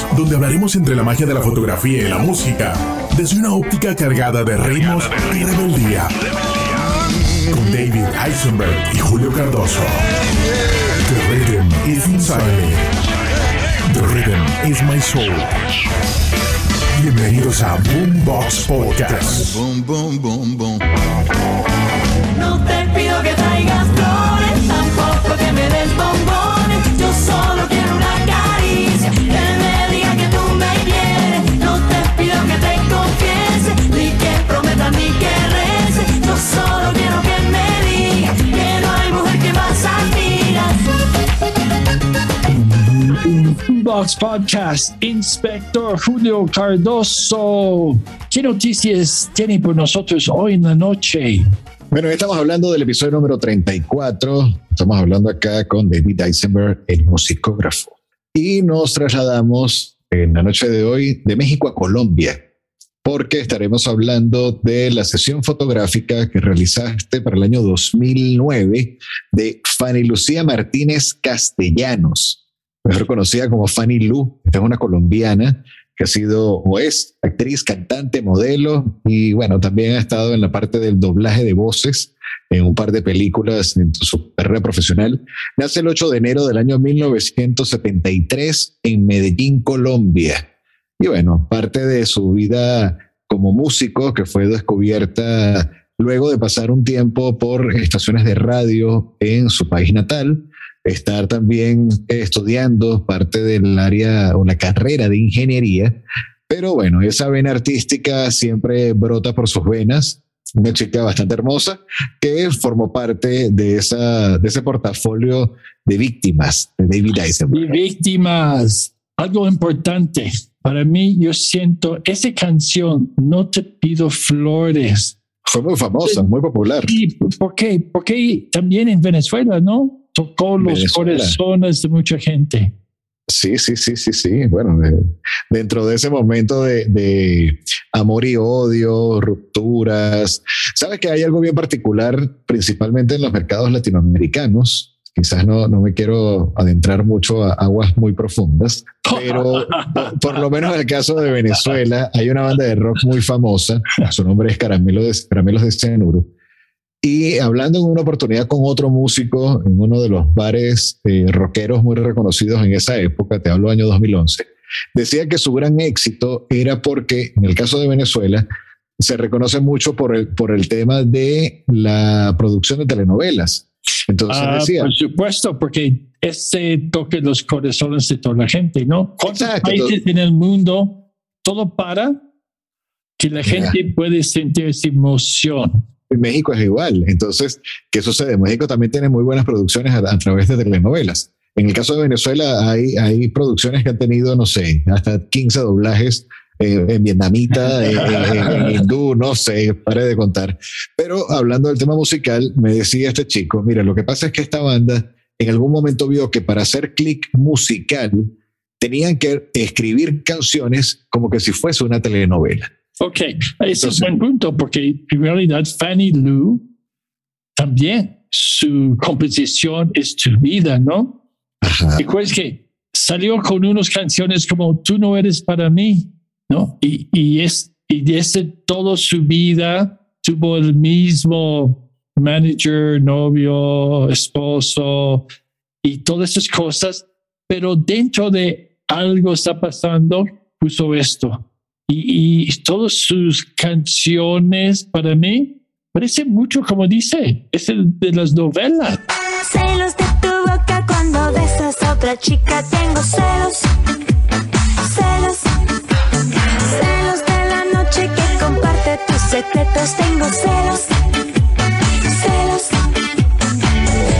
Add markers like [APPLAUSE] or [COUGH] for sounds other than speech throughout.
podcast donde hablaremos entre la magia de la fotografía y la música, desde una óptica cargada de ritmos y rebeldía. Con David Eisenberg y Julio Cardoso. The rhythm is inside me. The rhythm is my soul. Bienvenidos a Boombox Podcast. Boom, boom, boom, boom. No te pido que traigas flores, tampoco que me des bombones. Yo solo quiero una caricia, solo quiero que me digas que no hay mujer que más admiras. Box Podcast, Inspector Julio Cardoso. ¿Qué noticias tiene por nosotros hoy en la noche? Bueno, estamos hablando del episodio número 34. Estamos hablando acá con David Eisenberg, el musicógrafo. Y nos trasladamos en la noche de hoy de México a Colombia, porque estaremos hablando de la sesión fotográfica que realizaste para el año 2009 de Fanny Lucía Martínez Castellanos, mejor conocida como Fanny Lu. Esta es una colombiana que ha sido o es actriz, cantante, modelo y bueno, también ha estado en la parte del doblaje de voces en un par de películas en su carrera profesional. Nace el 8 de enero del año 1973 en Medellín, Colombia. Y bueno, parte de su vida como músico que fue descubierta luego de pasar un tiempo por estaciones de radio en su país natal, estar también estudiando parte del área o la carrera de ingeniería. Pero bueno, esa vena artística siempre brota por sus venas. Una chica bastante hermosa que formó parte de, esa, de ese portafolio de víctimas de David Y Eisenberg. víctimas, algo importante. Para mí, yo siento esa canción, No te pido flores. Fue muy famosa, muy popular. ¿Y por qué? Porque también en Venezuela, ¿no? Tocó los Venezuela. corazones de mucha gente. Sí, sí, sí, sí, sí. Bueno, de- dentro de ese momento de, de amor y odio, rupturas, sabes que hay algo bien particular, principalmente en los mercados latinoamericanos. Quizás no, no me quiero adentrar mucho a aguas muy profundas, pero [LAUGHS] por, lo menos en el caso de Venezuela hay una banda de rock muy famosa, su nombre es Caramelo de, Caramelos de Cianuro, y hablando en una oportunidad con otro músico en uno de los bares eh, rockeros muy reconocidos en esa época, te hablo año 2011, decía que su gran éxito era porque, en el caso de Venezuela, se reconoce mucho por el, por el tema de la producción de telenovelas. Entonces Ah, decía, por supuesto, porque ese toque los corazones de toda la gente, ¿no? ¿Cuántos Exacto. países en el mundo todo para que la gente puede sentir esa emoción? en México es igual. Entonces, ¿qué sucede? México también tiene muy buenas producciones a, a través de telenovelas. En el caso de Venezuela hay, hay producciones que han tenido, no sé, hasta 15 doblajes eh, en vietnamita, eh, [LAUGHS] en, en hindú, no sé, pare de contar. Pero hablando del tema musical, me decía este chico, mira, lo que pasa es que esta banda en algún momento vio que para hacer clic musical tenían que escribir canciones como que si fuese una telenovela. Ok, ese es Entonces- buen punto, porque en realidad Fanny Lu también su composición es tu vida, ¿no? Ajá. Recuerdas que salió con unas canciones como Tú no eres para mí, ¿no? Y, y, es, y desde toda su vida tuvo el mismo manager, novio, esposo y todas esas cosas, pero dentro de algo está pasando, puso esto. Y, y todas sus canciones para mí parece mucho como dice, es el de las novelas. Celos de tu boca cuando besas a otra chica. Tengo celos, secretos. Tengo celos, celos,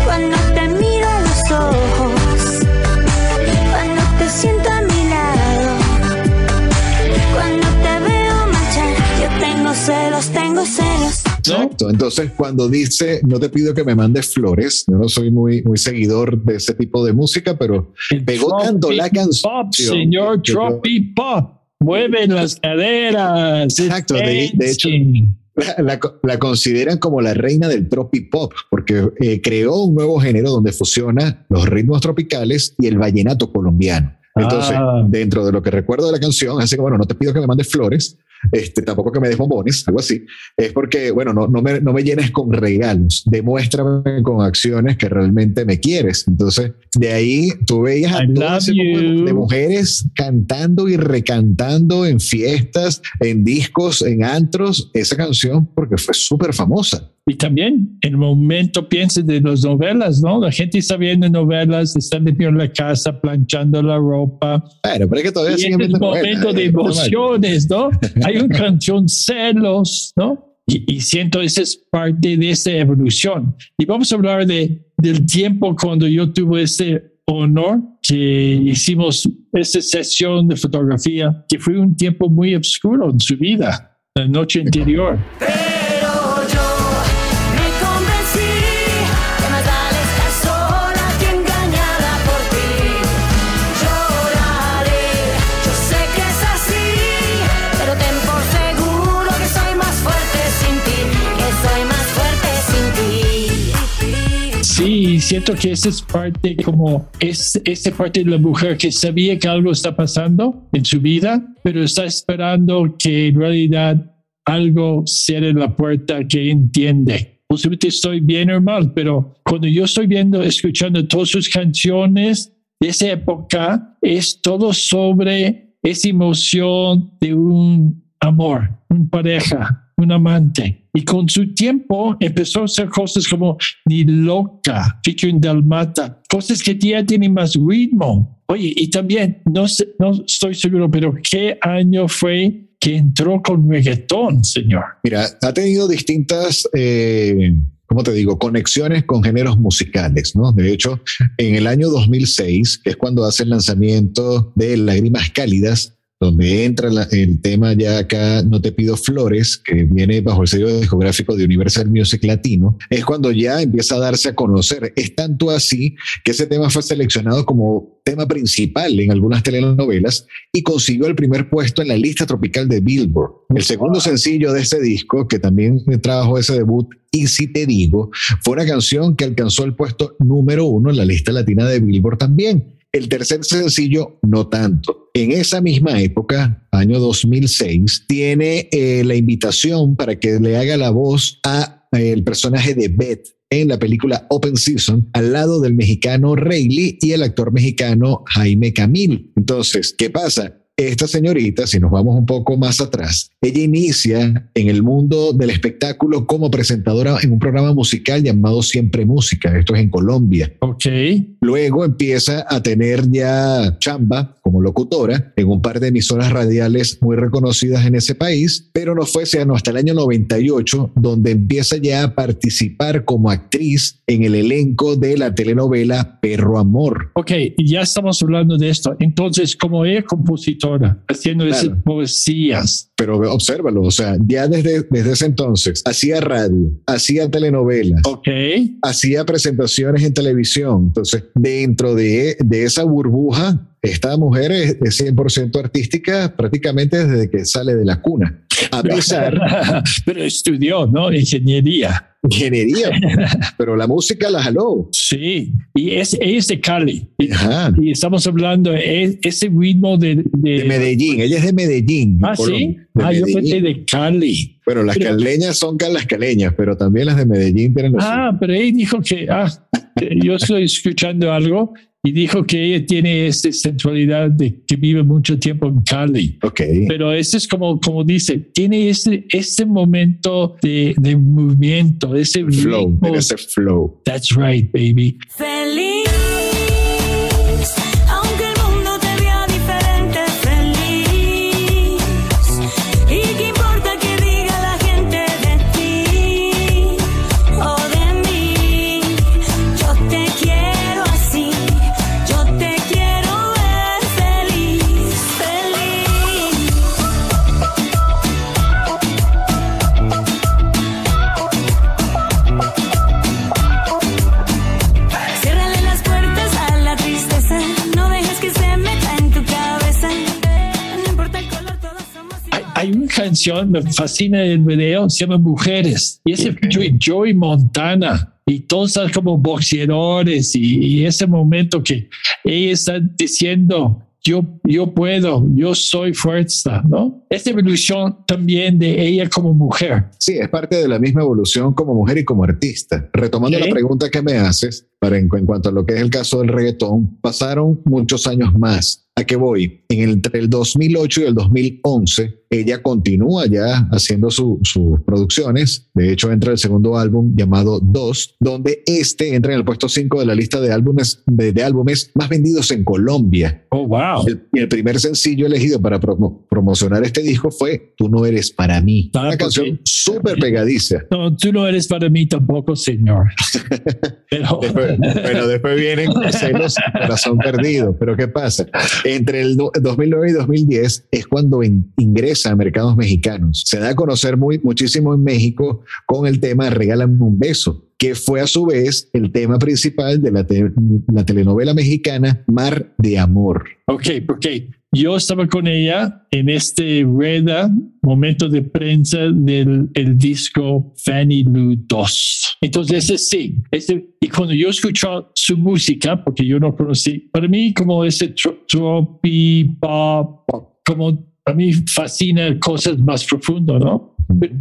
cuando te miro a los ojos, cuando te siento a mi lado, cuando te veo marchar. Yo tengo celos, tengo celos. Exacto. Entonces, cuando dice, no te pido que me mandes flores, yo no soy muy, muy seguidor de ese tipo de música, pero pegó tanto la canción. Pop, señor Tropi Pop. Mueven las caderas. Exacto, de- de hecho- la- la consideran como la reina del tropipop, porque eh, creó un nuevo género donde fusiona los ritmos tropicales y el vallenato colombiano. Entonces, Ah. dentro de lo que recuerdo de la canción, así que bueno, no te pido que me mandes flores, este, tampoco que me des bombones, algo así, es porque, bueno, no, no, me, no me llenes con regalos, demuéstrame con acciones que realmente me quieres. Entonces, de ahí tú veías a todo ese de- de mujeres cantando y recantando en fiestas, en discos, en antros, esa canción porque fue súper famosa. Y también en el momento piensen de las novelas, ¿no? La gente está viendo novelas, está limpiando la casa, planchando la ropa. Bueno, pero es que todavía siguen es viendo novelas, momento de emociones, ¿no? Hay una canción celos, ¿no? Y, y siento esa es parte de esa evolución. Y vamos a hablar de, del tiempo cuando yo tuve ese honor que hicimos esa sesión de fotografía, que fue un tiempo muy oscuro en su vida, la noche anterior. Sí, siento que esa es parte como es esa parte de la mujer que sabía que algo está pasando en su vida, pero está esperando que en realidad algo cierre la puerta que entiende. Posiblemente estoy bien o mal, pero cuando yo estoy viendo, escuchando todas sus canciones de esa época, es todo sobre esa emoción de un amor, una pareja, un amante. Y con su tiempo empezó a hacer cosas como Ni Loca, Featuring Dalmata, cosas que ya tienen más ritmo. Oye, y también, no, sé, no estoy seguro, pero ¿qué año fue que entró con reggaetón, señor? Mira, ha tenido distintas, eh, ¿cómo te digo?, conexiones con géneros musicales, ¿no? De hecho, en el año 2006, que es cuando hace el lanzamiento de Lágrimas Cálidas, donde entra la- el tema ya acá, No te pido flores, que viene bajo el sello discográfico de Universal Music Latino, es cuando ya empieza a darse a conocer. Es tanto así que ese tema fue seleccionado como tema principal en algunas telenovelas y consiguió el primer puesto en la lista tropical de Billboard. El segundo sencillo de ese disco, que también trabajó ese debut, Y si te digo, fue una canción que alcanzó el puesto número uno en la lista latina de Billboard también. El tercer sencillo, no tanto. En esa misma época, año 2006, tiene eh, la invitación para que le haga la voz a eh, el personaje de Beth en la película Open Season al lado del mexicano Rayleigh y el actor mexicano Jaime Camil. Entonces, ¿qué pasa? Esta señorita, si nos vamos un poco más atrás, ella inicia en el mundo del espectáculo como presentadora en un programa musical llamado Siempre Música. Esto es en Colombia. Ok. Luego empieza a tener ya chamba como locutora en un par de emisoras radiales muy reconocidas en ese país, pero no fue sino hasta el año 98 donde empieza ya a participar como actriz en el elenco de la telenovela Perro Amor. Ok, y ya estamos hablando de esto. Entonces, como ella haciendo esas Claro. poesías, Pero obsérvalo, o sea, ya desde, desde ese entonces hacía radio, hacía telenovelas, ok, hacía presentaciones en televisión. Entonces, dentro de, de esa burbuja, esta mujer es, es 100% artística prácticamente desde que sale de la cuna. A pesar [LAUGHS] pero estudió, ¿no? Ingeniería. ingeniería, [LAUGHS] pero la música la jaló. Sí, y es, ella es de Cali. Ajá. y estamos hablando de ese ritmo de... de, De Medellín, ella es de Medellín. Ah, sí. De Ah, yo Medellín. pensé de Cali. Bueno, las Pero- caleñas son las caleñas, pero también las de Medellín tienen los Ah, pero ella dijo que, ah, yo estoy escuchando algo y dijo que ella tiene esta sensualidad de que vive mucho tiempo en Cali. Ok. Pero ese es como, como dice, tiene ese, ese momento de, de movimiento, ese Flow, ritmo. ese flow. That's right, baby. Feliz, canción, me fascina el video, se llama Mujeres. Y ese featuring Joey Montana. Y todos están como boxeadores. Y, y ese momento que ella está diciendo yo, yo puedo, yo soy fuerza, ¿no? Esta evolución también de ella como mujer. Sí, es parte de la misma evolución como mujer y como artista. Retomando la pregunta que me haces, para en, en cuanto a lo que es el caso del reggaetón, pasaron muchos años más. ¿A qué voy? En el, entre el 2008 y el 2011, ella continúa ya haciendo su- sus producciones. De hecho, entra el segundo álbum llamado Dos, donde este entra en el puesto 5 de la lista de álbumes, de, de álbumes más vendidos en Colombia. Oh, wow. El, y el primer sencillo elegido para promo- promocionar este disco fue Tú no eres para mí. Una canción súper pegadiza. No, tú no eres para mí tampoco, señor. [LAUGHS] Pero, Después, bueno, después vienen celos, corazón perdido. Pero ¿qué pasa? Entre el do- 2009 y 2010 es cuando in- a mercados mexicanos. Se da a conocer muy, muchísimo en México con el tema Regálame un beso, que fue a su vez el tema principal de la, te- la telenovela mexicana Mar de Amor. ok, porque yo estaba con ella en este rueda, momento de prensa del el disco Fanny Lou 2. Entonces, ese sí, ese, y cuando yo escucho su música, porque yo no conocí, para mí como ese tro- tropi pop, como a mí fascina cosas más profundas, ¿no?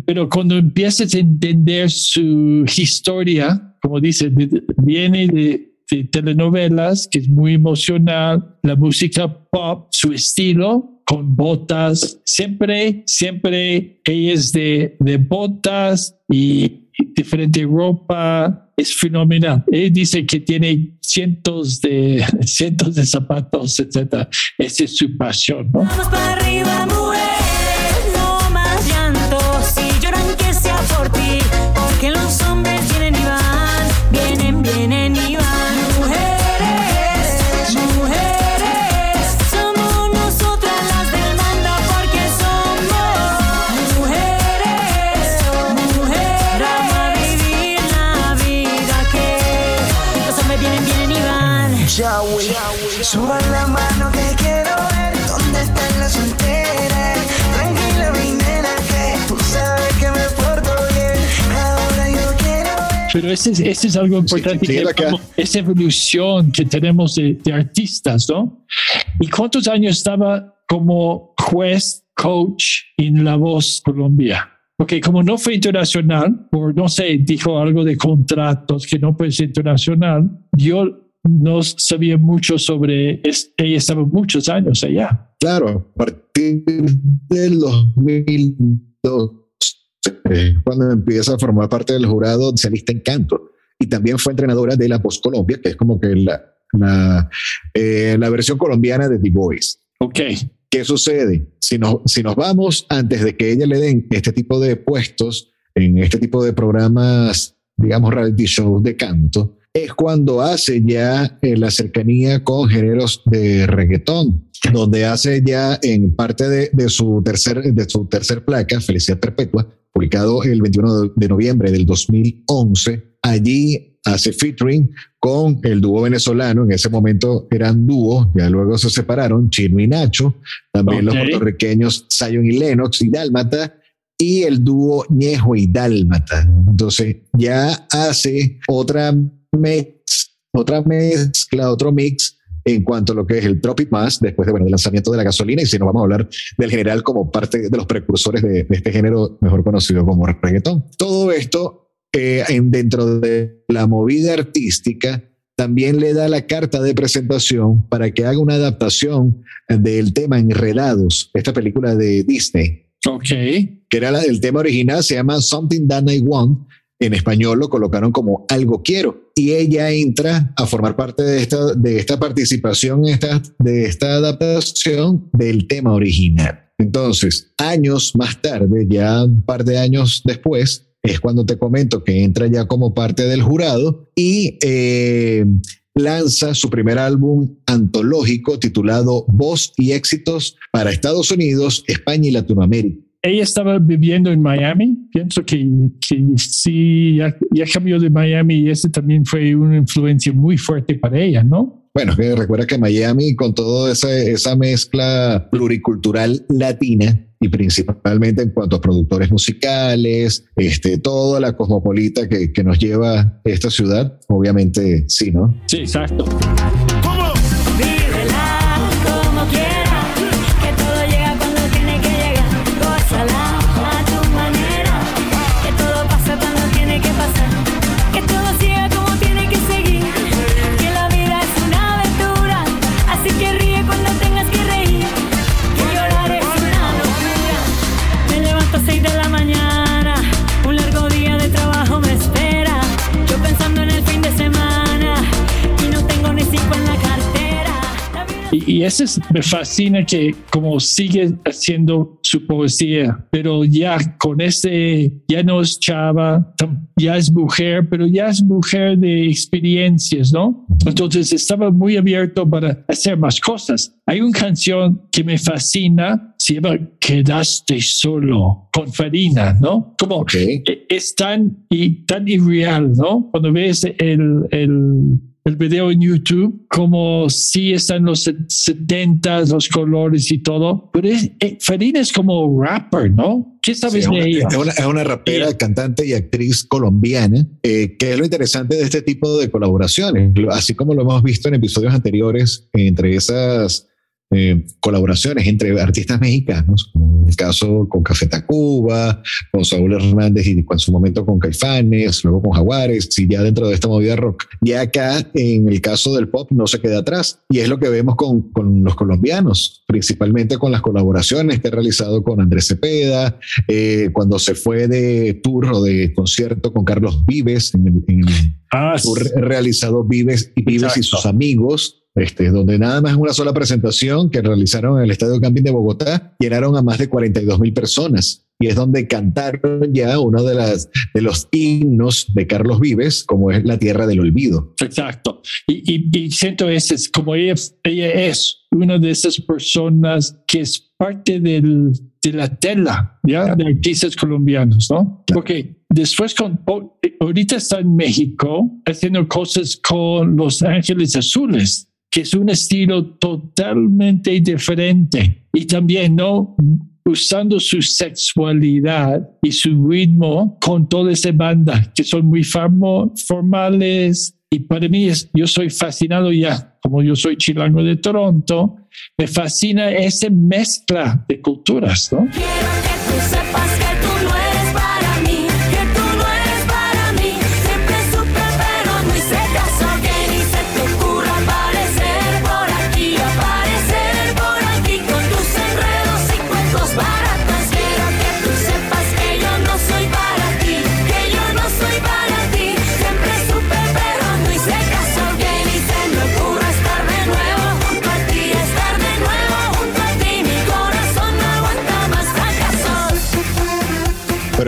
Pero, cuando empiezas a entender su historia, como dice, viene de, de telenovelas, que es muy emocional, la música pop, su estilo, con botas, siempre, siempre ella es de, de botas y diferente ropa, es fenomenal. Él dice que tiene cientos de, [LAUGHS] cientos de zapatos, etcétera. Esa es su pasión, ¿no? Vamos para arriba, mujeres, no más llanto. Si lloran que sea por ti, porque los hombres Suban la mano que quiero ver dónde están las solteras. Tranquila, mi nena, que tú sabes que me porto bien. Ahora yo quiero ver. Pero ese es, ese es algo importante, sí, que la que- vamos- esa evolución que tenemos de, de artistas, ¿no? ¿Y cuántos años estaba como juez, coach en La Voz Colombia? Porque como no fue internacional, por no sé, dijo algo de contratos que no puede ser internacional, yo no sabía mucho sobre, ella estaba muchos años allá. Claro, a partir del 2002, eh, cuando empieza a formar parte del jurado se alista en canto. Y también fue entrenadora de la Voz Colombia, que es como que la, la, eh, la versión colombiana de The Voice. Ok, ¿Qué sucede? Si nos, si nos vamos antes de que ella le den este tipo de puestos en este tipo de programas, digamos, reality shows de canto, es cuando hace ya eh, la cercanía con géneros de reggaetón, donde hace ya en parte de, de su, tercer, de su tercer placa, Felicidad Perpetua, publicado el 21 de- noviembre del 2011, allí hace featuring con el dúo venezolano, en ese momento eran dúo, ya luego se separaron, Chino y Nacho, también los Ok. puertorriqueños Zion y Lennox y Dálmata, y el dúo Ñejo y Dálmata. Entonces ya hace otra otra mezcla, otro mix en cuanto a lo que es el Tropic Mass, después de, bueno, del lanzamiento de la gasolina, y si nos vamos a hablar del general como parte de los precursores de, de este género mejor conocido como reggaetón. Todo esto eh, en, dentro de la movida artística también le da la carta de presentación para que haga una adaptación del tema Enredados, esta película de Disney, ok. que era la, el tema original, se llama Something That I Want. En español lo colocaron como Algo Quiero. Y ella entra a formar parte de esta, de esta participación, de esta adaptación del tema original. Entonces, años más tarde, ya un par de años después, es cuando te comento que entra ya como parte del jurado y eh, lanza su primer álbum antológico titulado Voz y éxitos para Estados Unidos, España y Latinoamérica. Ella estaba viviendo en Miami. Pienso que, que sí, ya, ya cambió de Miami y ese también fue una influencia muy fuerte para ella, ¿no? Bueno, que recuerda que Miami, con toda esa, esa mezcla pluricultural latina, y principalmente en cuanto a productores musicales, este, toda la cosmopolita que, que nos lleva esta ciudad, obviamente sí, ¿no? Sí, exacto. Y eso es- me fascina que como sigue haciendo su poesía, pero ya con ese, ya no es chava, ya es mujer, pero ya es mujer de experiencias, ¿no? Entonces estaba muy abierto para hacer más cosas. Hay una canción que me fascina, se llama Quedaste solo, con Farina, ¿no? Como Ok. e- es tan, y, tan irreal, ¿no? Cuando ves el, el, el video en YouTube, como si están los 70, los colores y todo, pero es, eh, Farina es como rapper, ¿no? ¿Qué sabes es, una, de ella? es una- es una rapera, Sí. cantante y actriz colombiana, eh, que es lo interesante de este tipo de colaboraciones, así como lo hemos visto en episodios anteriores, entre esas eh, colaboraciones entre artistas mexicanos, como el caso con Café Tacuba, con Saúl Hernández y en su momento con Caifanes, luego con Jaguares, y ya dentro de esta movida rock. Ya acá, en el caso del pop, no se queda atrás. Y es lo que vemos con, con los colombianos, principalmente con las colaboraciones que ha realizado con Andrés Cepeda, eh, cuando se fue de tour o de concierto con Carlos Vives, en el, en el Ah, tour realizado Vives y Vives y sus amigos, este, donde nada más en una sola presentación que realizaron en el Estadio Camping de Bogotá, llenaron a más de 42 mil personas. Y es donde cantaron ya uno de, las, de los himnos de Carlos Vives, como es La Tierra del Olvido. Exacto. Y, y, y siento ese, es como ella, ella es una de esas personas que es parte del, de la tela, ¿ya? De artistas colombianos, ¿no? Porque después con, ahorita está en México haciendo cosas con Los Ángeles Azules, que es un estilo totalmente diferente. Y también, ¿no? usando su sexualidad y su ritmo con toda esa banda que son muy formales y para mí es, yo soy fascinado ya, como yo soy chilango de Toronto, me fascina esa mezcla de culturas,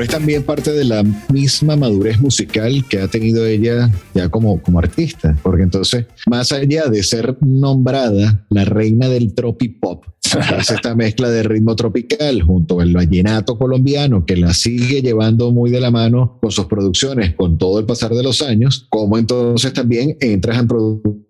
Pero es también parte de la misma madurez musical que ha tenido ella ya como, como artista, porque entonces, más allá de ser nombrada la reina del tropipop, hace esta [LAUGHS] mezcla de ritmo tropical junto al vallenato colombiano que la sigue llevando muy de la mano con sus producciones con todo el pasar de los años, como entonces también entras en producciones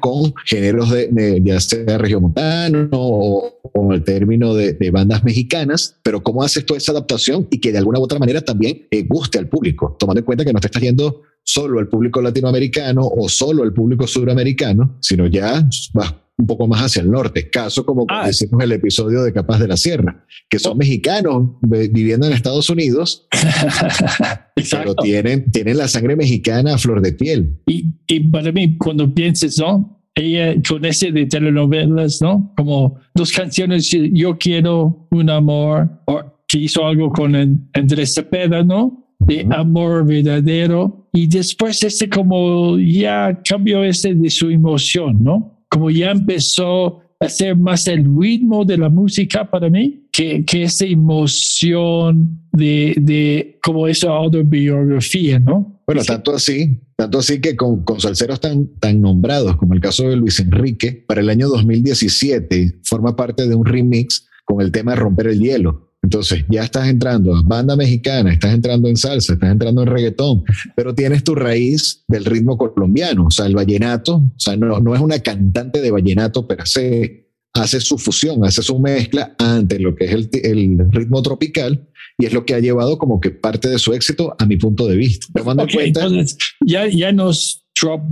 con géneros de, ya sea regiomontano o, o el término de, de bandas mexicanas, pero cómo haces toda esa adaptación y que de alguna u otra manera también eh, guste al público, tomando en cuenta que no te estás yendo solo al público latinoamericano o solo al público suramericano, sino ya vas un poco más hacia el norte, caso como Ah. hicimos el episodio de Capaz de la Sierra, que son mexicanos ve- viviendo en Estados Unidos, [LAUGHS] pero tienen, tienen la sangre mexicana a flor de piel. Y, y para mí, cuando pienses, ¿no? Ella con ese de telenovelas, ¿no? Como dos canciones, Yo quiero un amor, o que hizo algo con Andrés Cepeda, ¿no? De amor verdadero. Y después ese como ya cambió ese de su emoción, ¿no? Como ya empezó a hacer más el ritmo de la música para mí, que, que esa emoción de, de como esa autobiografía, ¿no? Bueno, Sí. tanto así, tanto así que con, con salseros tan, tan nombrados como el caso de Luis Enrique, para el año 2017 forma parte de un remix con el tema Romper el Hielo. Entonces ya estás entrando a banda mexicana, estás entrando en salsa, estás entrando en reggaetón, pero tienes tu raíz del ritmo colombiano, o sea, el vallenato, o sea, no, no es una cantante de vallenato, pero se hace su fusión, hace su mezcla ante lo que es el, el ritmo tropical y es lo que ha llevado como que parte de su éxito a mi punto de vista. Tomando Ok, en cuenta, entonces ya, ya nos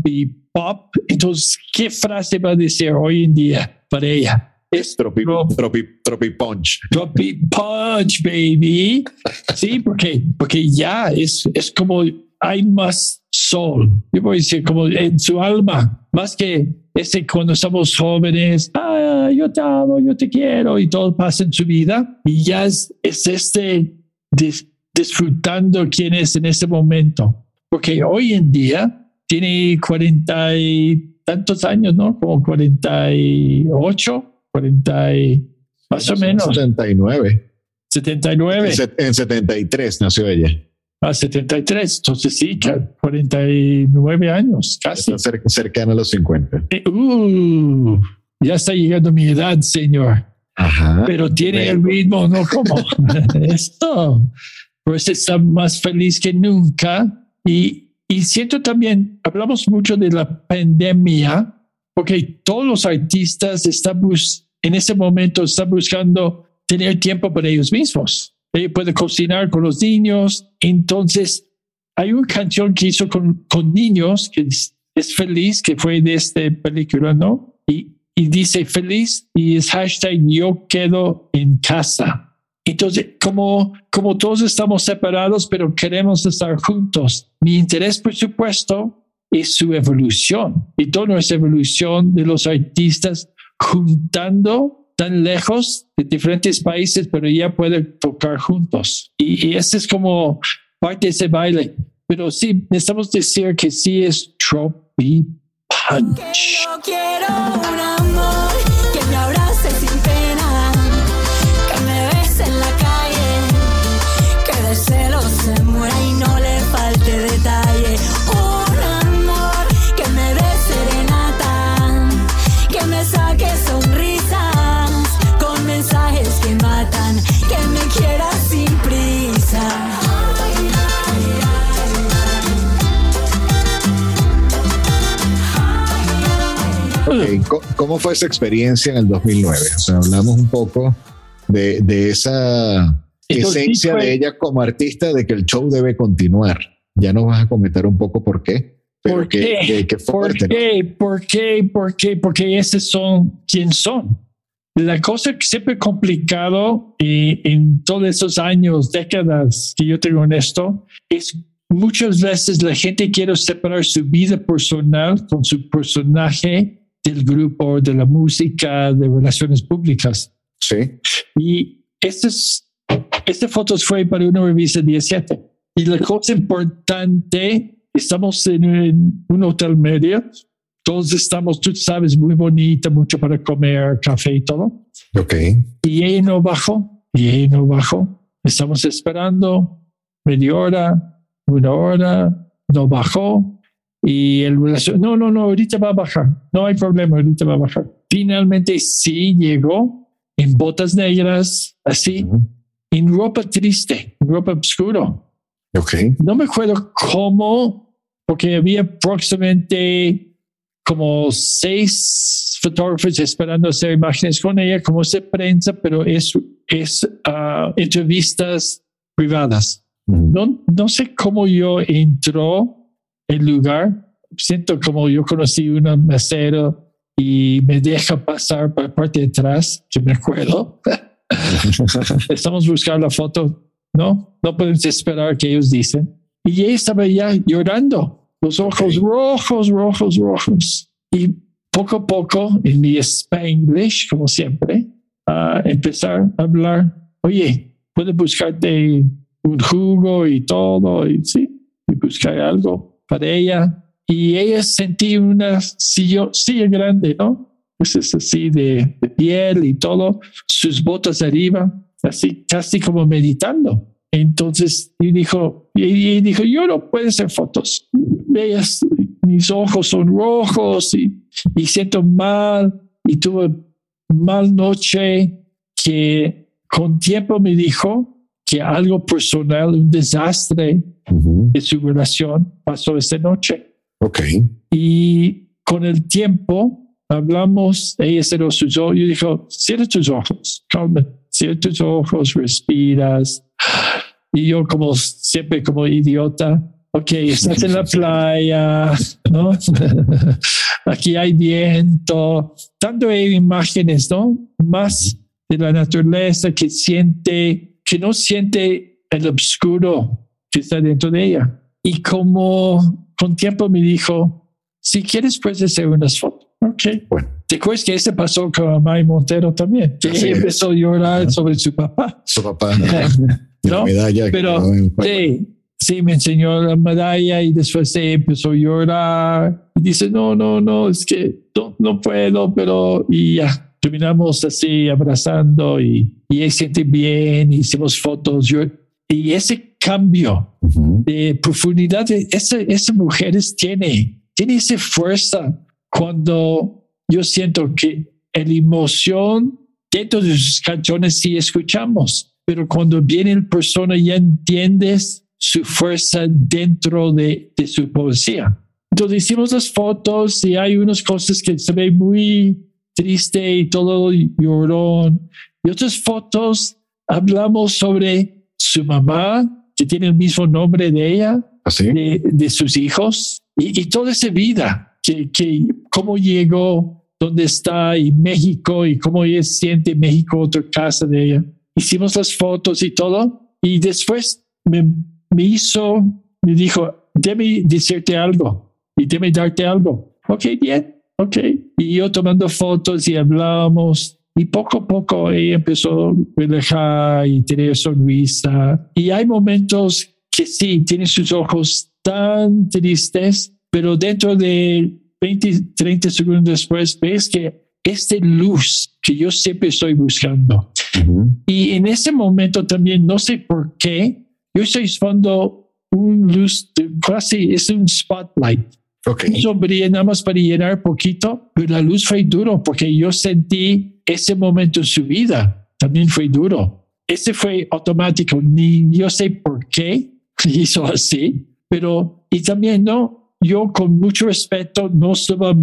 beat pop. Entonces, ¿qué frase va a decir hoy en día para ella? Es tropi, tropi, tropi punch. beat punch, baby. Sí, porque, porque ya es, es como hay más sol. Yo voy a decir, como en su alma, más que ese cuando somos jóvenes, ah, yo te amo, yo te quiero, y todo pasa en su vida. Y ya es, es este dis- disfrutando quién es en ese momento. Porque hoy en día tiene tantos años, ¿no? Como 48, 40 y más o menos, 79. 79. En se- En 73 nació ella. a 73, entonces sí, ca- 49 años, casi. Está cer- cercana a los 50. Eh, uh, ya está llegando mi edad, señor, Ajá. pero tiene Ve- el ritmo, ¿no? Como [LAUGHS] [LAUGHS] esto. Pues está más feliz que nunca. Y, y siento también, hablamos mucho de la pandemia, porque todos los artistas están bus en ese momento están buscando tener tiempo para ellos mismos. Ellos pueden cocinar con los niños. Entonces, hay una canción que hizo con, niños que es, es feliz, que fue de esta película, ¿no? Y, y dice feliz y es hashtag yo quedo en casa. Entonces, como, como todos estamos separados, pero queremos estar juntos, mi interés, por supuesto, es su evolución y toda nuestra evolución de los artistas juntando tan lejos de diferentes países, pero ya pueden tocar juntos. Y, ese es como parte de ese baile. Pero sí, necesitamos decir que sí es Trophy Punch. Quiero un amor ¿Cómo fue esa experiencia en el 2009? O sea, hablamos un poco de, de esa esencia de ella como artista de que el show debe continuar. Ya nos vas a comentar un poco por qué. Pero ¿Por que, qué? que- que ¿Por fuerte, ¿no? qué? ¿Por qué? ¿Por qué? Porque esos son quien son. La cosa que siempre complicado eh, en todos esos años, décadas que yo tengo en esto, es muchas veces la gente quiere separar su vida personal con su personaje del grupo, de la música, de relaciones públicas. Sí. Y este es, esta foto fue para una revista 17. Y la cosa importante, estamos en un, un hotel medio, todos estamos, tú sabes, muy bonita, mucho para comer, café y todo. Ok. Y ella no bajó, y ella no bajó. Estamos esperando media hora, una hora, no bajó. Y el no, no, no, ahorita va a bajar. No hay problema, ahorita va a bajar. Finalmente sí llegó en botas negras, así, Ujú. en ropa triste, en ropa oscuro. Ok. No me acuerdo cómo, porque había aproximadamente como seis fotógrafos esperando hacer imágenes con ella, como es de prensa, pero es, es ah, entrevistas privadas. No, no sé cómo yo entró el lugar. Siento como yo conocí una mesero y me deja pasar por la parte de atrás, que me acuerdo. [LAUGHS] Estamos buscando la foto. No, no podemos esperar que ellos dicen. Y ella estaba ya llorando, los ojos Ok. rojos, rojos, rojos. Y poco a poco, en mi Spanglish, como siempre, a empezar a hablar. Oye, puedes buscarte un jugo y todo, y sí, y buscar algo para ella. Y ella sentí una silla, silla grande, ¿no? Pues es así de, piel y todo, sus botas arriba, así casi como meditando. Entonces, y dijo, y, dijo, yo no puedo hacer fotos. Veas, mis ojos son rojos y, y siento mal y tuve mal noche que con tiempo me dijo que algo personal, un desastre Ujú. de su relación pasó esta noche. Ok. Y con el tiempo hablamos, ella cerró sus ojos y dijo, cierra tus ojos, calma, cierra tus ojos, respiras. Y yo como siempre como idiota, ok, estás en la [LAUGHS] playa, ¿no? [LAUGHS] Aquí hay viento, tanto hay imágenes, ¿no? Más de la naturaleza que siente, que no siente el oscuro que está dentro de ella. Y como con tiempo me dijo, si quieres puedes hacer unas fotos. Ok. Bueno, ¿Te acuerdas que ese pasó con May Montero también? Que Así ella es. empezó a llorar sobre su papá. su papá, ¿no? [LAUGHS] ¿No? medalla Pero sí, sí, me enseñó la medalla y después ella empezó a llorar. Y dice, no, no, no, es que no, no puedo, pero y ya terminamos así abrazando y, y él siente bien, hicimos fotos. Yo, y ese cambio Ujú. de profundidad, de esa, mujeres tiene, tiene esa fuerza cuando yo siento que la emoción dentro de sus canciones sí escuchamos, pero cuando viene el persona ya entiendes su fuerza dentro de, de su poesía. Entonces hicimos las fotos y hay unas cosas que se ve muy triste y todo llorón. Y otras fotos hablamos sobre su mamá, que tiene el mismo nombre de ella, ¿Así? de, de sus hijos y, y toda esa vida, que, que cómo llegó, dónde está y México y cómo ella siente México, otra casa de ella. Hicimos las fotos y todo y después me, me hizo, me dijo, déme decirte algo y déme darte algo. Ok, bien, ok. Y yo tomando fotos y hablamos y poco a poco ella empezó a relajar y tener sonrisa. Y hay momentos que sí, tiene sus ojos tan tristes, pero dentro de 20, 30 segundos después ves que esta luz que yo siempre estoy buscando. Ujú. Y en ese momento también, no sé por qué, yo estoy usando un luz, de- casi es un spotlight. Ok. Eso más para llenar poquito, pero la luz fue duro porque yo sentí ese momento en su vida. También fue duro. Ese fue automático. Ni yo sé por qué hizo así, pero y también no, yo con mucho respeto no estaba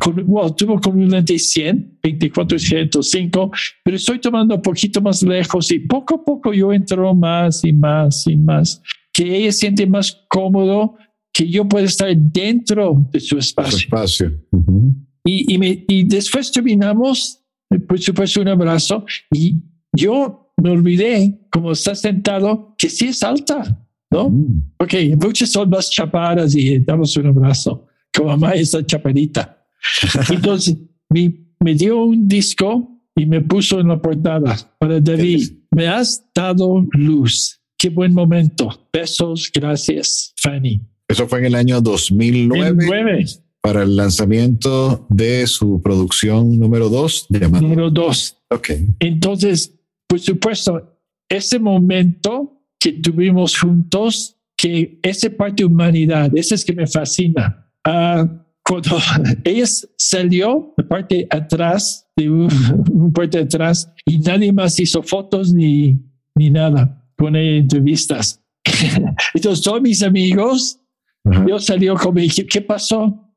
con, bueno, tuvo con un lente 100, 24 105, pero estoy tomando un poquito más lejos y poco a poco yo entro más y más y más, que ella siente más cómodo que yo pueda estar dentro de su Su espacio. espacio. Ujú. Y, y, me- y después terminamos, eh, por supuesto, un abrazo y yo me olvidé, como está sentado, que sí es alta, ¿no? Mm. Porque muchas son más chapadas y damos un abrazo. Como mamá esa chaparita. [LAUGHS] Entonces me dio un disco y me puso en la portada para David. Me has dado luz. Qué buen momento. Besos. Gracias, Fanny. Eso fue en el año 2009 El nueve, para el lanzamiento de su producción número 2 llamada. número dos. Ok. Entonces, por supuesto, ese momento que tuvimos juntos, que esa parte de humanidad, ese es que me fascina. Ah, cuando [LAUGHS] ella salió de parte atrás, de un, [LAUGHS] un de atrás, y nadie más hizo fotos ni, ni nada con ella en entrevistas. [LAUGHS] Entonces, todos mis amigos, Yo salió como, ¿qué, qué pasó?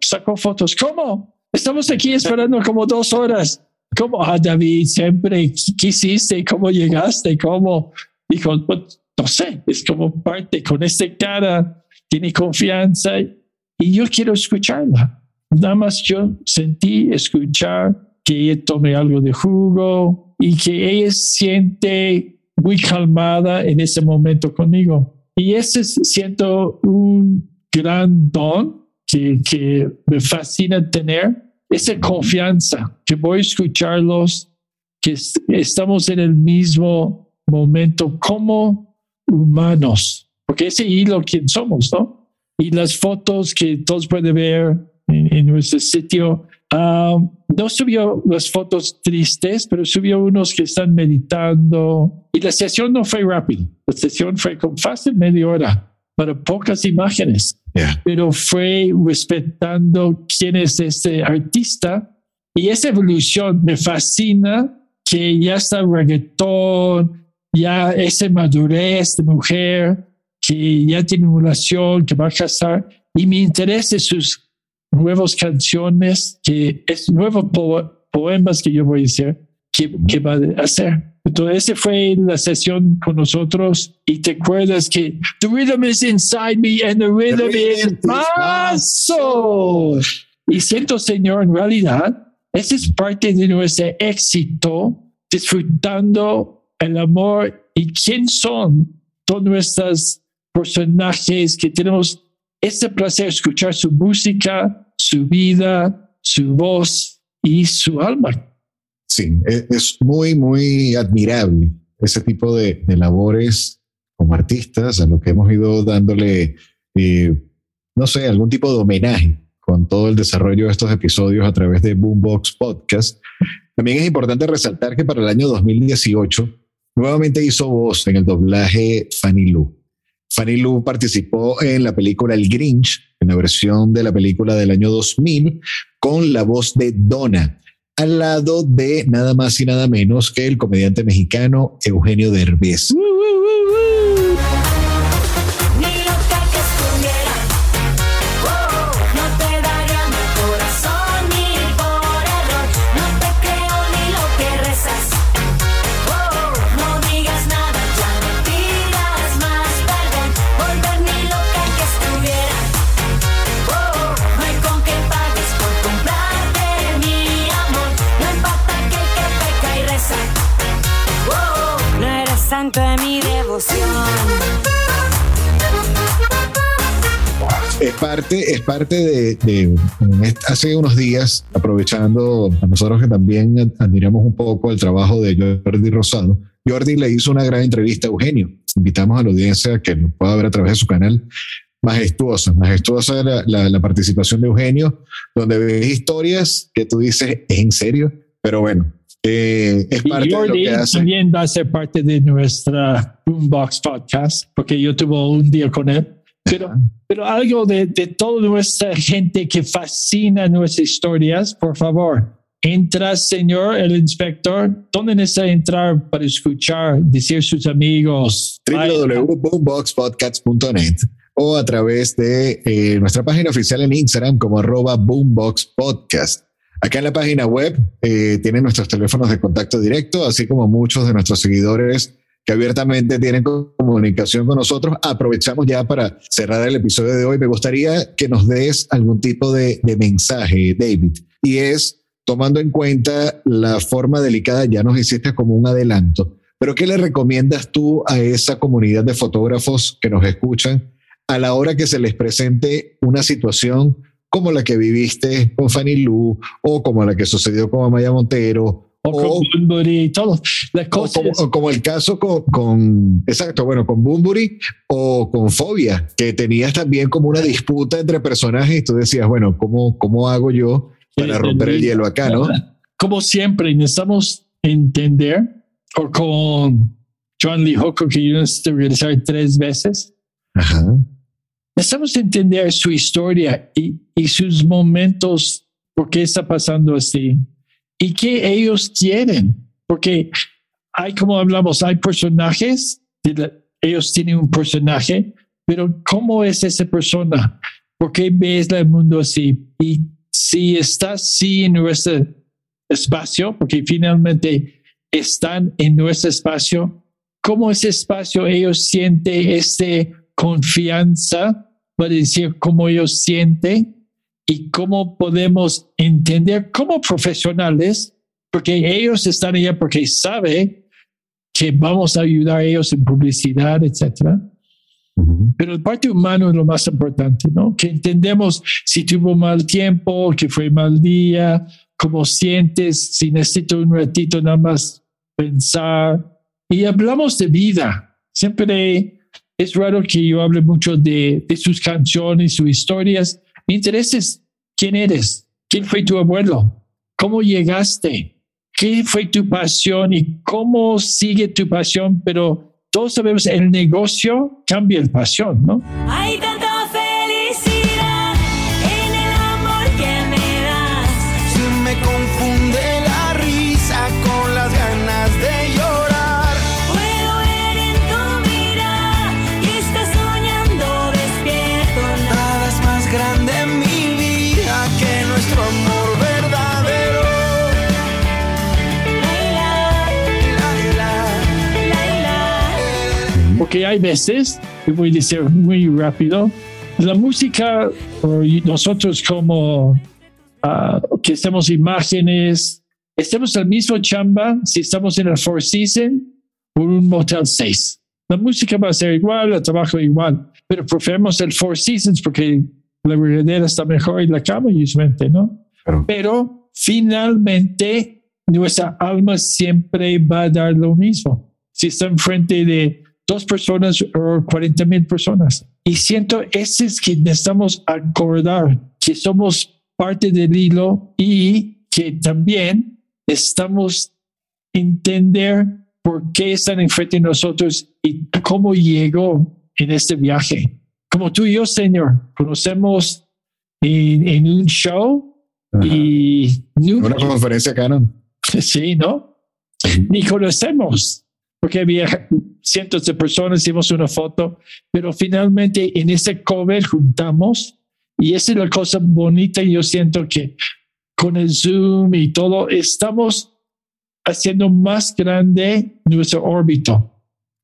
Sacó fotos. ¿Cómo? Estamos aquí esperando como dos horas. ¿Cómo? Ah, David, siempre, ¿qué hiciste? ¿Cómo llegaste? ¿Cómo? Dijo, "Pues, no sé, es como parte con esta cara, tiene confianza y yo quiero escucharla. Nada más yo sentí escuchar que ella tome algo de jugo y que ella siente muy calmada en ese momento conmigo. Y ese es, siento un gran don que, que me fascina tener, esa confianza, que voy a escucharlos, que es- estamos en el mismo momento como humanos, porque ese hilo quien somos, ¿no? Y las fotos que todos pueden ver en, en nuestro sitio, ah, no subió las fotos tristes, pero subió unos que están meditando. Y la sesión no fue rápida, la sesión fue con fácil media hora para pocas imágenes Ya. pero fue respetando quién es este artista. Y esa evolución me fascina, que ya está reggaetón, ya esa madurez de mujer, que ya tiene una relación, que va a casar. Y me interesa sus nuevas canciones, que es nuevos po- poemas que yo voy a hacer, que, que va a hacer. Entonces, esa fue la sesión con nosotros. Y te acuerdas que the rhythm is inside me and the rhythm is rhythm is my soul. Y siento, Señor, en realidad, esa es parte de nuestro éxito, disfrutando el amor y quién son todos nuestros personajes que tenemos ese placer de escuchar su música, su vida, su voz y su alma. Sí, e- es muy, muy admirable ese tipo de, de labores como artistas a lo que hemos ido dándole, eh, no sé, algún tipo de homenaje con todo el desarrollo de estos episodios a través de Boombox Podcast. También es importante resaltar que para el año 2018 nuevamente hizo voz en el doblaje Fanny Lu. Fanny Lu participó en la película El Grinch, en la versión de la película del año 2000, con la voz de Donna, al lado de nada más y nada menos que el comediante mexicano Eugenio Derbez. Ni mi devoción. Es parte, es parte de, hace unos días, aprovechando a nosotros que también admiramos un poco el trabajo de Jordi Rosado, Jordi le hizo una gran entrevista a Eugenio. Invitamos a la audiencia que lo pueda ver a través de su canal. Majestuosa, majestuosa la- la participación de Eugenio, donde ves historias que tú dices, ¿es en serio? Pero bueno, eh, es Y parte de lo Jordi que hace. también va a ser parte de nuestra Boombox Podcast, porque yo tuve un día con él. Pero, Ajá. pero algo de, de toda nuestra gente que fascina nuestras historias, por favor, entra, señor, el inspector. ¿Dónde necesita entrar para escuchar, decir sus amigos? Www.boomboxpodcast.net o a través de eh, nuestra página oficial en Instagram como arroba boomboxpodcast. Acá en la página web eh, tienen nuestros teléfonos de contacto directo, así como muchos de nuestros seguidores que abiertamente tienen co- comunicación con nosotros. Aprovechamos ya para cerrar el episodio de hoy. Me gustaría que nos des algún tipo de, de mensaje, David, y es tomando en cuenta la forma delicada, ya nos hiciste como un adelanto, pero ¿qué le recomiendas tú a esa comunidad de fotógrafos que nos escuchan a la hora que se les presente una situación como la que viviste con Fanny Lu o como la que sucedió con Amaya Montero o con o, Bunbury y todo. La o cosa como, o como el caso con, con- exacto, bueno, con Bumburi o con Fobia, que tenías también como una disputa entre personajes y tú decías, bueno, ¿cómo, cómo hago yo para romper el hielo acá, no? Como siempre, necesitamos entender, o con John Lee Hooker, que yo necesito realizar tres veces, Ajá. Necesitamos entender su historia y, y sus momentos, por qué está pasando así y qué ellos quieren. Porque hay, como hablamos, hay personajes, ellos tienen un personaje, pero ¿cómo es esa persona? ¿Por qué ves el mundo así? Y si está así en nuestro espacio, porque finalmente están en nuestro espacio, ¿cómo ese espacio ellos sienten esta confianza para decir cómo ellos sienten y cómo podemos entender como profesionales, porque ellos están allá porque saben que vamos a ayudar a ellos en publicidad, etcétera. Pero el parte humano es lo más importante, ¿no? Que entendemos si tuvo mal tiempo, que fue mal día, cómo sientes, si necesito un ratito nada más pensar. Y hablamos de vida. Siempre es raro que yo hable mucho de, sus canciones, sus historias. Mi interés quién eres, quién fue tu abuelo, cómo llegaste, qué fue tu pasión y cómo sigue tu pasión, pero todos sabemos el negocio cambia el pasión, ¿no? Porque hay veces, y voy a decir muy rápido, la música, o nosotros como ah, que hacemos imágenes, estamos el mismo chamba si estamos en el Four Seasons o un Motel 6. La música va a ser igual, el trabajo igual, pero preferimos el Four Seasons porque la verdadera está mejor y la cama usualmente, ¿no? Claro. Pero finalmente nuestra alma siempre va a dar lo mismo. Si está enfrente de dos personas o 40 mil personas. Y siento ese es que necesitamos acordar que somos parte del hilo y que también estamos entender por qué están enfrente de nosotros y cómo llegó en este viaje. Como tú y yo, Señor, conocemos en, en un show y Una conferencia canon. [LAUGHS] Sí, ¿no? Ni conocemos, porque había cientos de personas, hicimos una foto, pero finalmente en ese cover juntamos y esa es la cosa bonita. y Yo siento que con el Zoom y todo, estamos haciendo más grande nuestro órbito.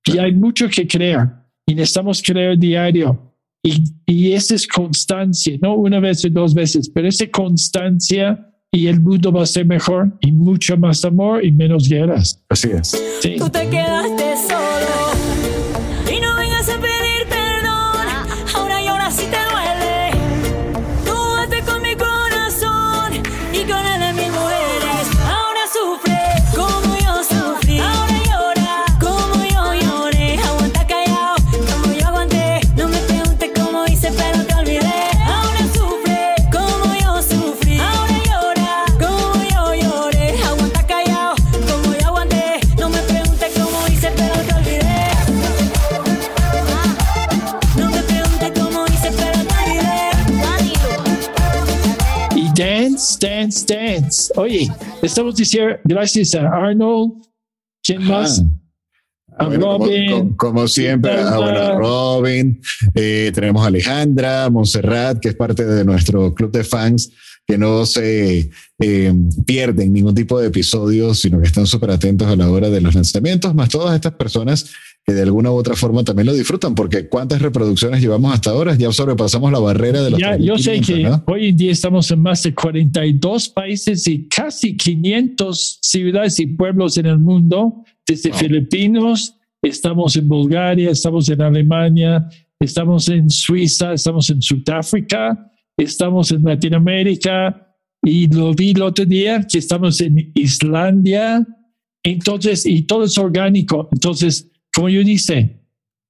Y hay mucho que crear y necesitamos crear diario. Y, y esa es constancia, no una vez o dos veces, pero esa constancia y el mundo va a ser mejor y mucho más amor y menos guerras. Así es. Sí. Tú te quedaste solo dance. Oye, estamos diciendo gracias a Arnold. ¿Quién más? Ah, A bueno, Robin. como, como siempre, ah, bueno. Robin, eh, tenemos a Alejandra, Montserrat, que es parte de nuestro club de fans, que no se eh, pierden ningún tipo de episodios, sino que están súper atentos a la hora de los lanzamientos, más todas estas personas que de alguna u otra forma también lo disfrutan, porque cuántas reproducciones llevamos hasta ahora, ya sobrepasamos la barrera de los Ya, yo sé 3.500, que ¿no? hoy en día estamos en más de 42 países y casi 500 ciudades y pueblos en el mundo, desde Wow. Filipinos, estamos en Bulgaria, estamos en Alemania, estamos en Suiza, estamos en Sudáfrica, estamos en Latinoamérica y lo vi el otro día que estamos en Islandia. Entonces, y todo es orgánico. Entonces, como yo dice,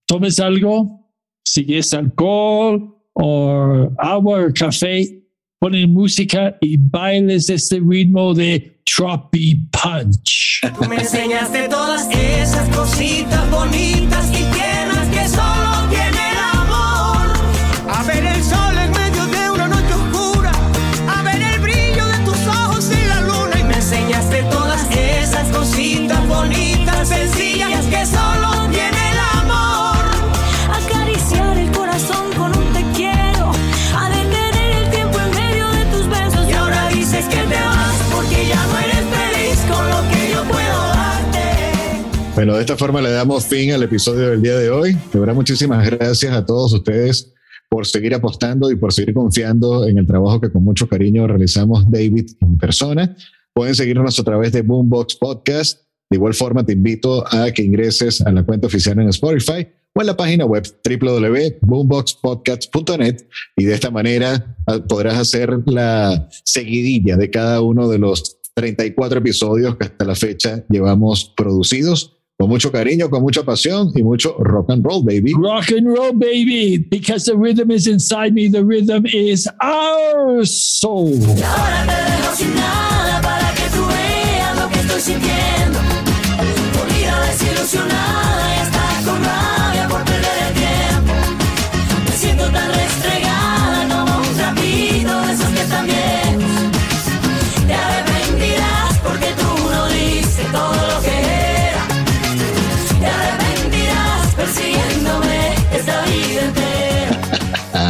tomes algo, si es alcohol o agua o café, ponen música y bailes este ritmo de Tropi Punch. Tú me enseñaste todas esas cositas bonitas y tiernas que solo tiene el amor. A ver el sol en medio de una noche oscura, a ver el brillo de tus ojos y la luna. Y me enseñaste todas esas cositas bonitas, sencillas Bueno, de esta forma le damos fin al episodio del día de hoy. De verdad, muchísimas gracias a todos ustedes por seguir apostando y por seguir confiando en el trabajo que con mucho cariño realizamos David en persona. Pueden seguirnos a través de Boombox Podcast. De igual forma, te invito a que ingreses a la cuenta oficial en Spotify o en la página web www.boomboxpodcast.net y de esta manera ah, podrás hacer la seguidilla de cada uno de los 34 episodios que hasta la fecha llevamos producidos con mucho cariño, con mucha pasión y mucho rock and roll, baby. Rock and roll, baby, because the rhythm is inside me, the rhythm is our soul. Ahora te dejo sin nada para que tú veas lo que estoy sintiendo.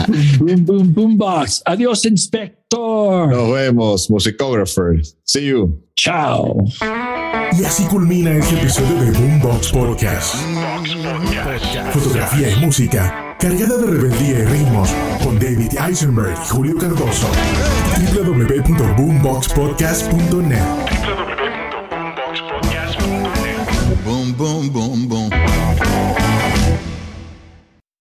[LAUGHS] Boom, boom, boom box. Adiós, inspector. Nos vemos, musicographer. See you. Chao. Y así culmina este episodio de Boombox Podcast. Fotografía y música cargada de rebeldía y ritmos con David Eisenberg y Julio Cardoso. www.boomboxpodcast.net Boom, boom, boom, boom.